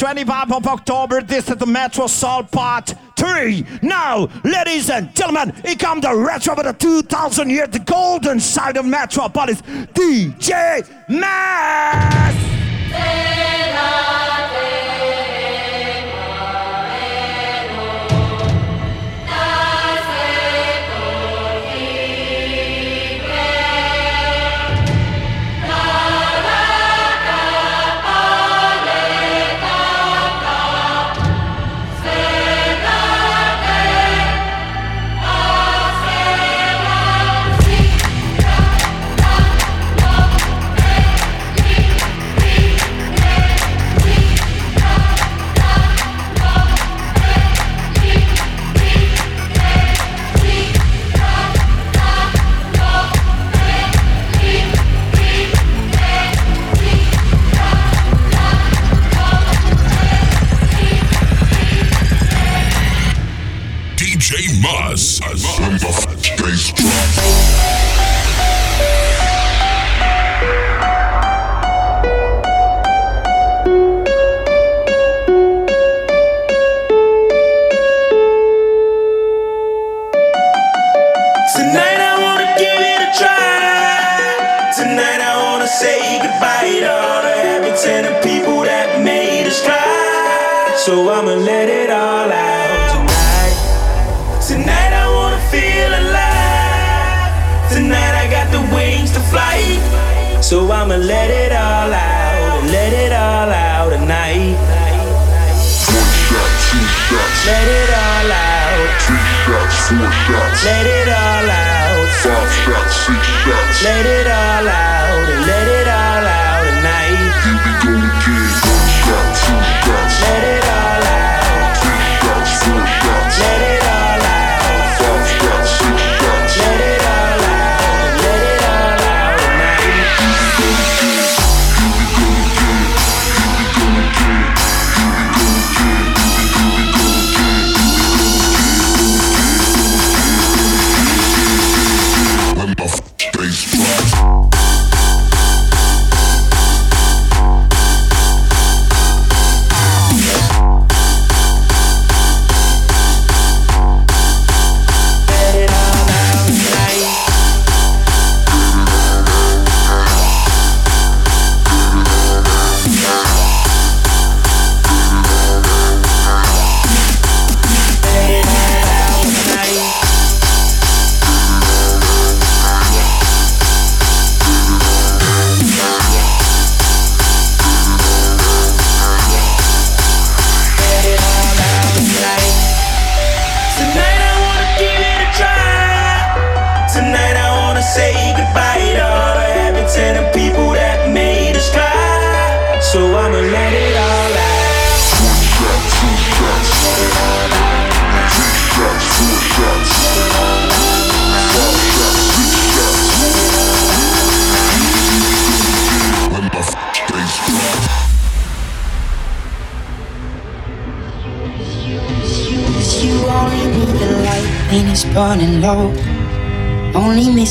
25th of October, this is the Metro Soul Part 3. Now, ladies and gentlemen, it comes the retro of the 2000 years, the golden side of Metropolis, DJ Mass! shots. Let it all out. Five shots, six shots. Let it all out.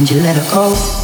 and you let her go.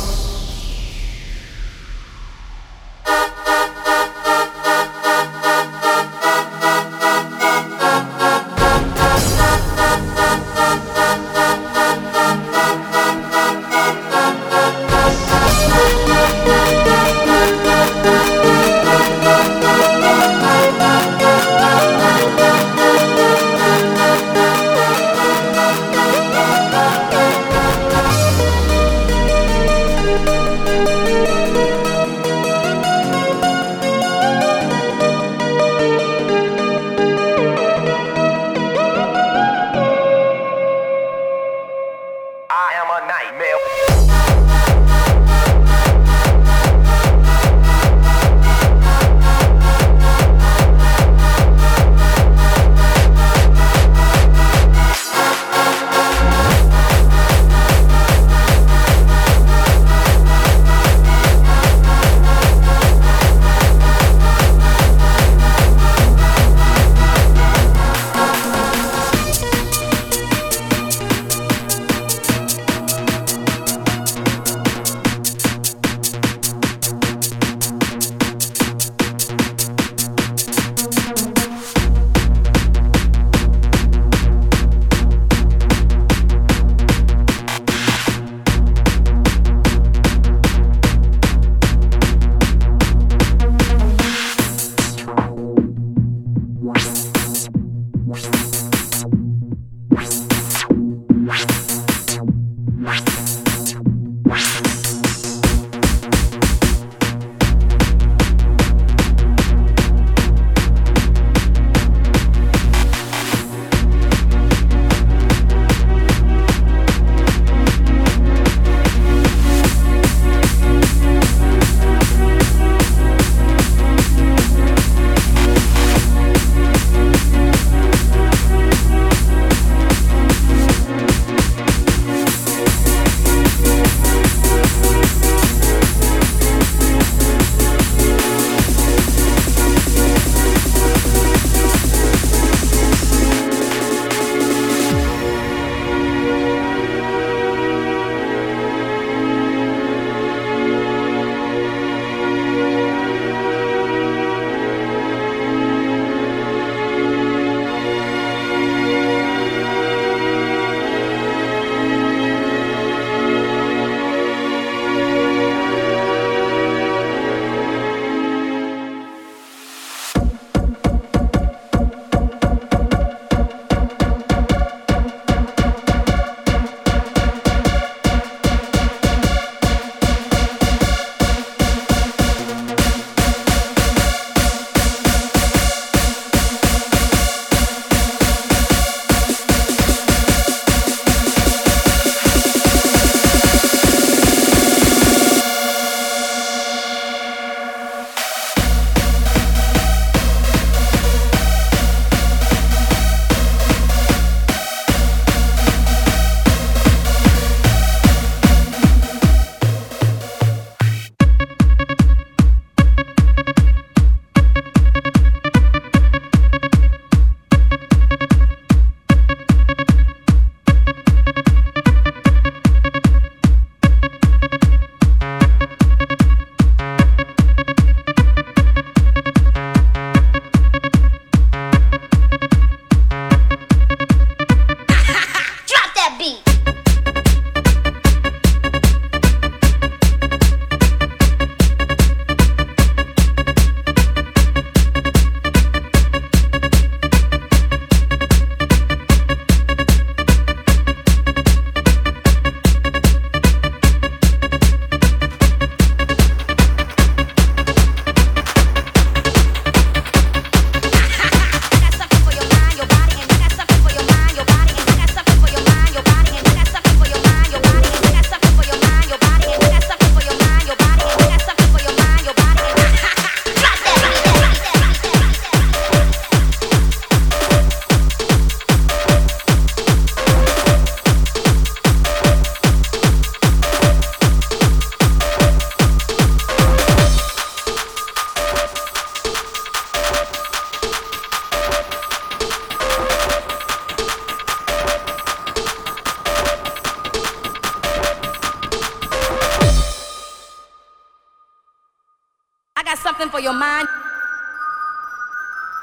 Your mind.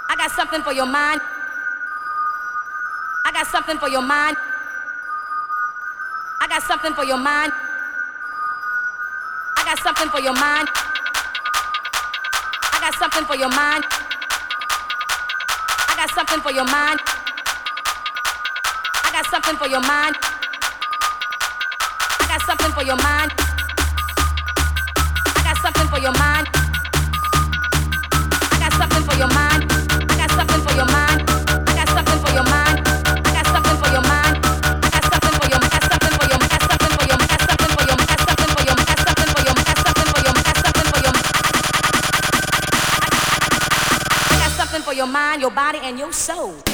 I got something for your mind. I got something for your mind. I got something for your mind. I got something for your mind. I got something for your mind. I got something for your mind. I got something for your mind. I got something for your mind. I got something for your mind your mind, your body, and your soul.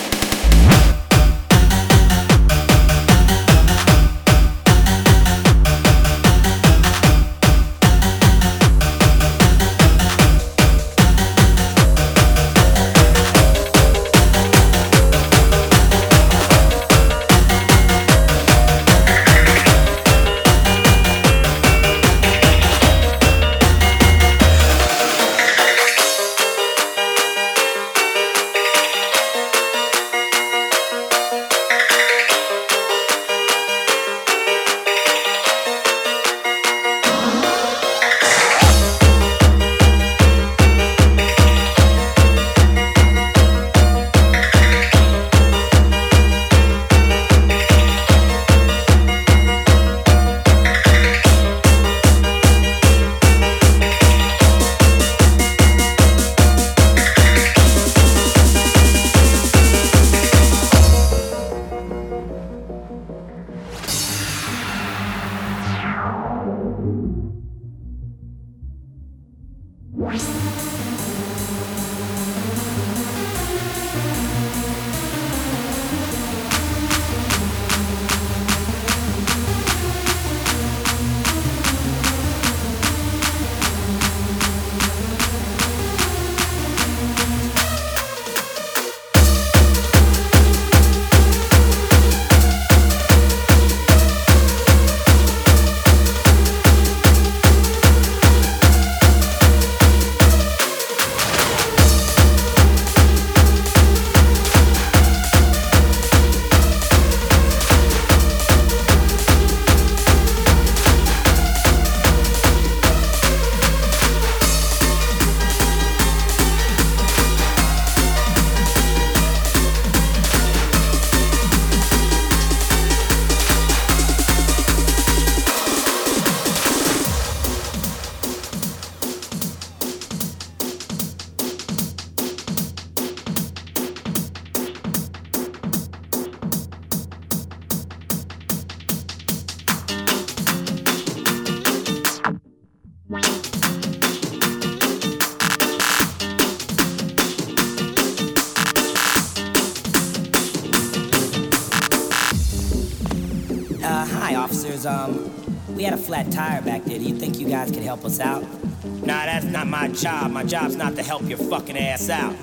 We had a flat tire back there. Do you think you guys could help us out? Nah, that's not my job. My job's not to help your fucking ass out.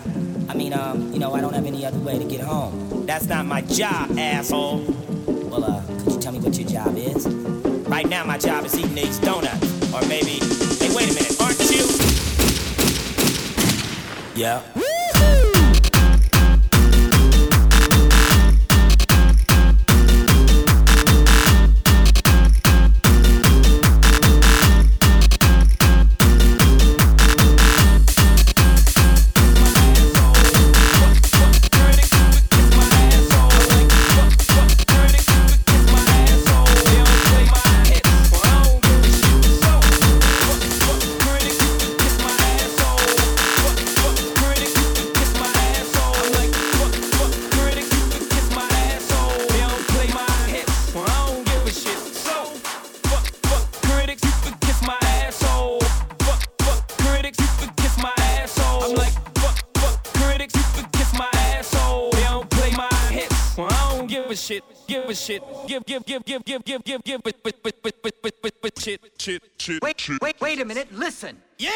I mean, um, you know, I don't have any other way to get home. That's not my job, asshole. Well, uh, could you tell me what your job is? Right now, my job is eating these donuts. Or maybe. Hey, wait a minute, aren't you? Yeah. Give a shit, give, give, give, give, give, give, give, give, but, but, but, but, but, but, but, but, shit, shit, shit, Wait, shit. wait, wait a minute. Listen. Give,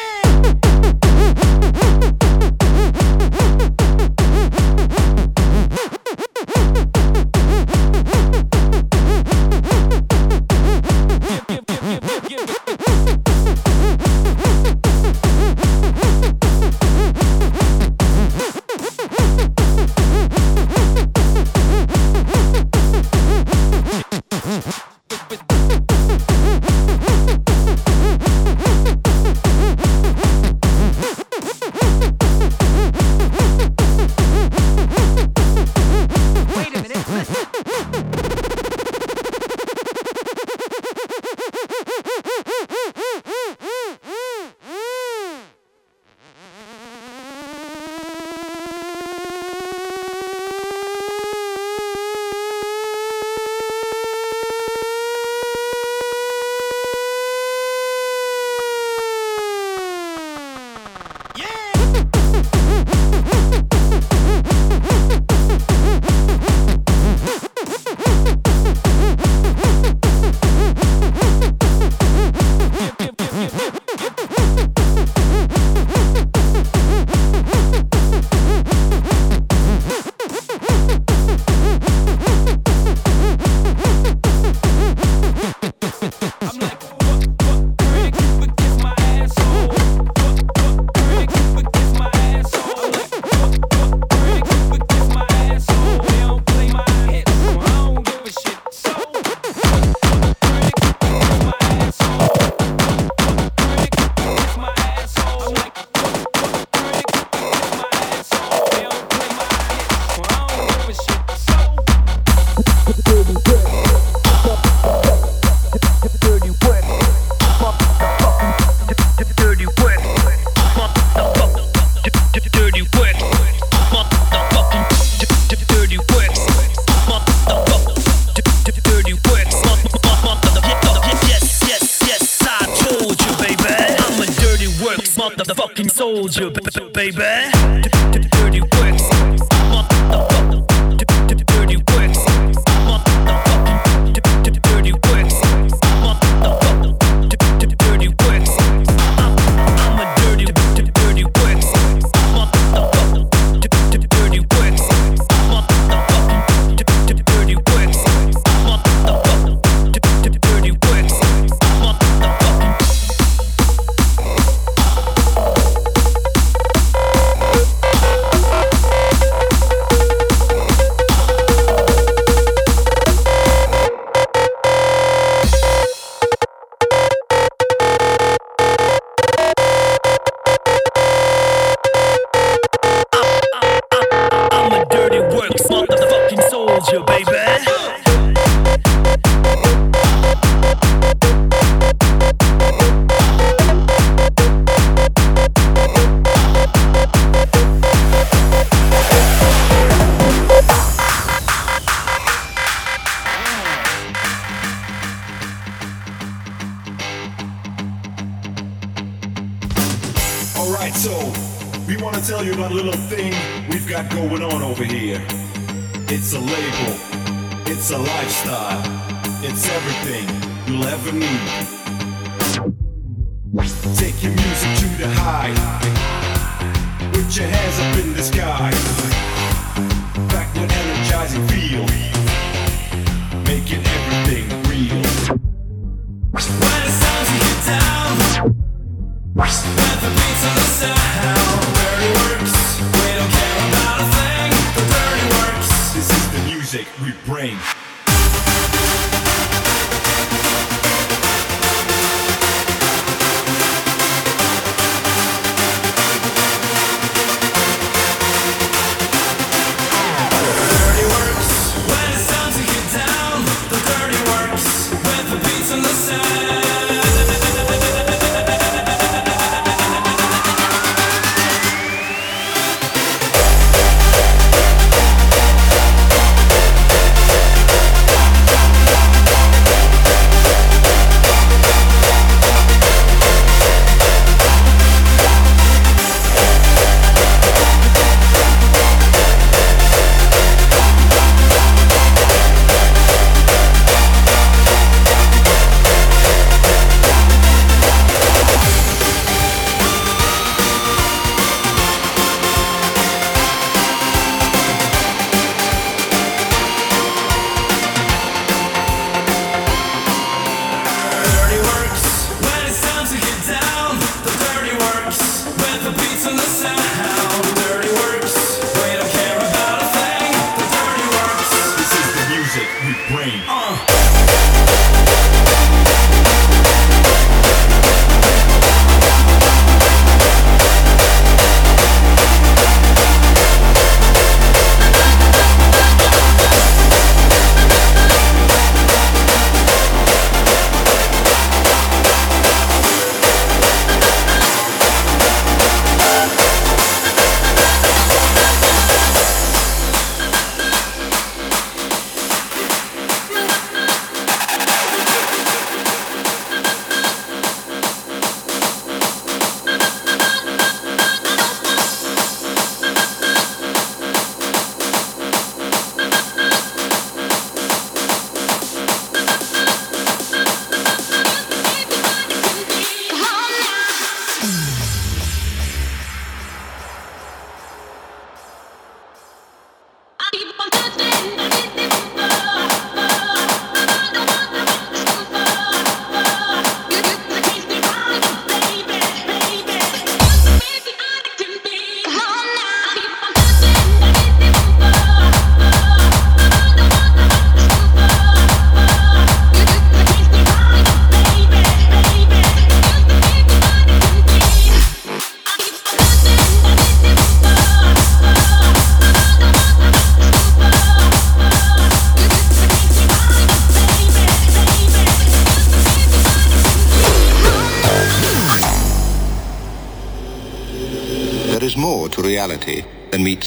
Alright, so we want to tell you about a little thing we've got going on over here. It's a label, it's a lifestyle, it's everything you'll ever need. Take your music to the high, put your hands up in the sky, back with energizing feel. brain.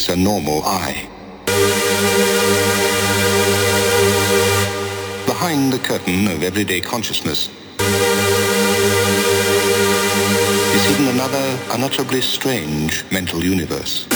a normal eye. Behind the curtain of everyday consciousness is hidden another unutterably strange mental universe.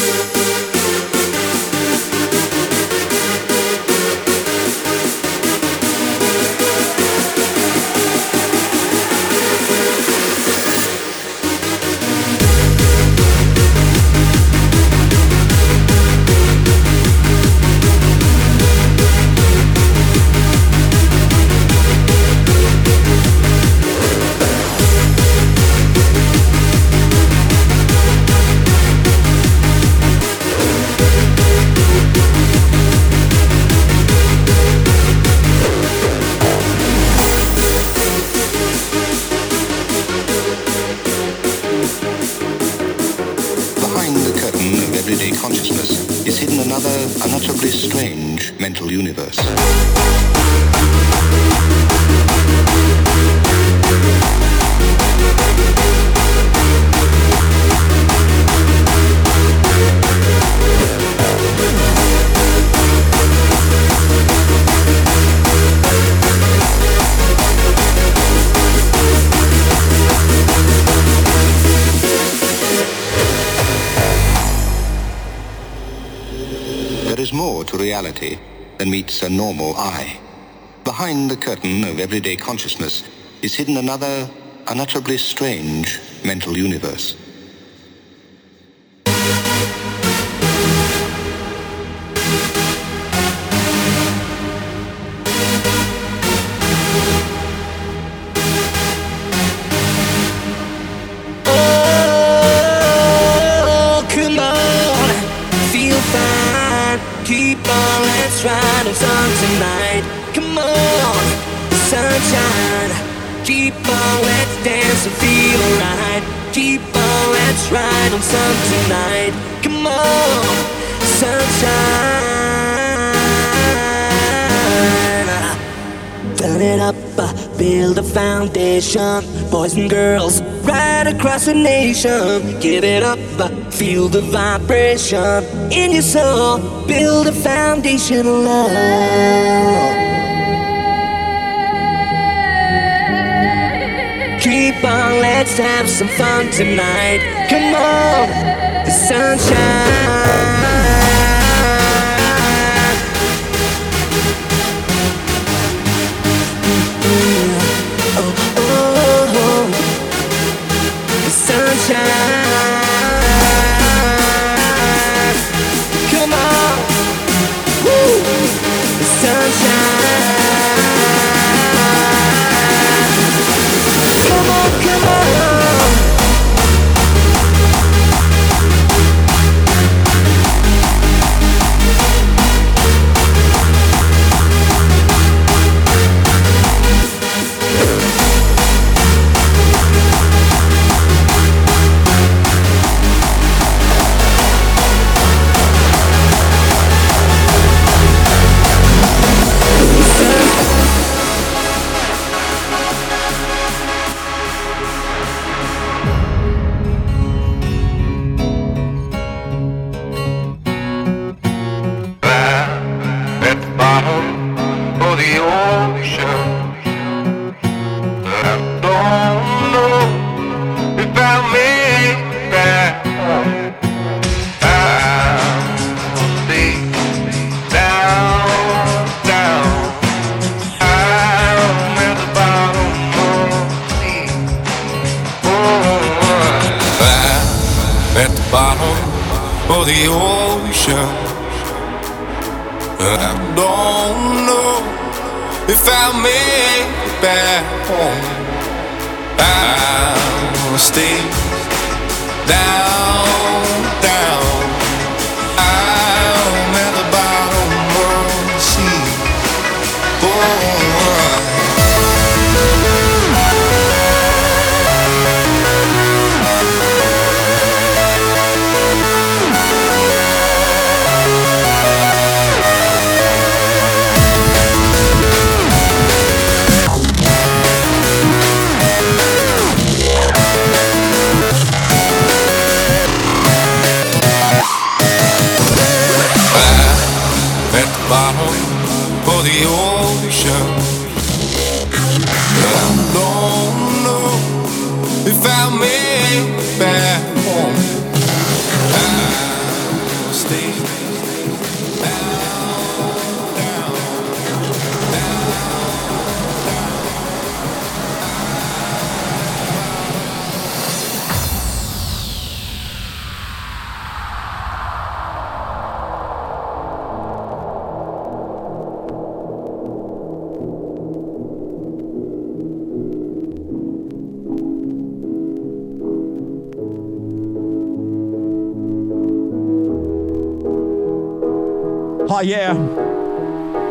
Another unutterably strange mental universe. Is more to reality than meets a normal eye. Behind the curtain of everyday consciousness is hidden another unutterably strange mental universe. Keep on, let's dance and feel alright. Keep on, let's ride on sun tonight. Come on, sunshine. Turn it up, uh, build a foundation. Boys and girls, right across the nation. Give it up, uh, feel the vibration in your soul. Build a foundation of love. Let's have some fun tonight. Come on, the sunshine. Bottom of the ocean. Oh yeah.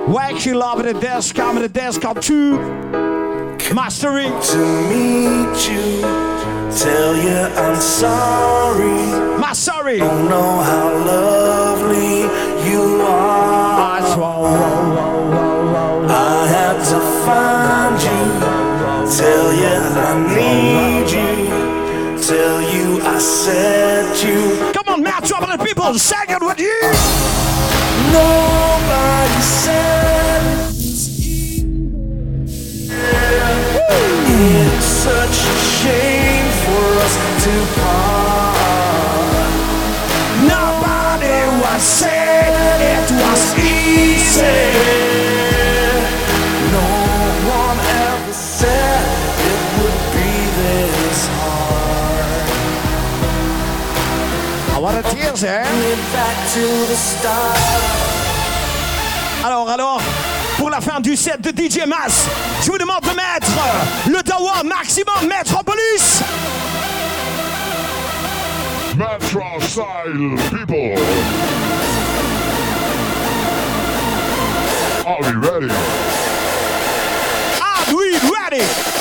Wax you love it, dance come the dance come to mastering. To meet you, tell you I'm sorry. My sorry. Don't know how lovely you are. I had to find you, tell you I need you, tell you I set you. Come on, drop the people, second with you. Nobody it's such a shame Tears, eh? Back to the start. Alors, alors, pour la fin du set de DJ Mas, je vous demande de mettre le Dawa maximum Metropolis. Metro style people. Are we ready? Are we ready?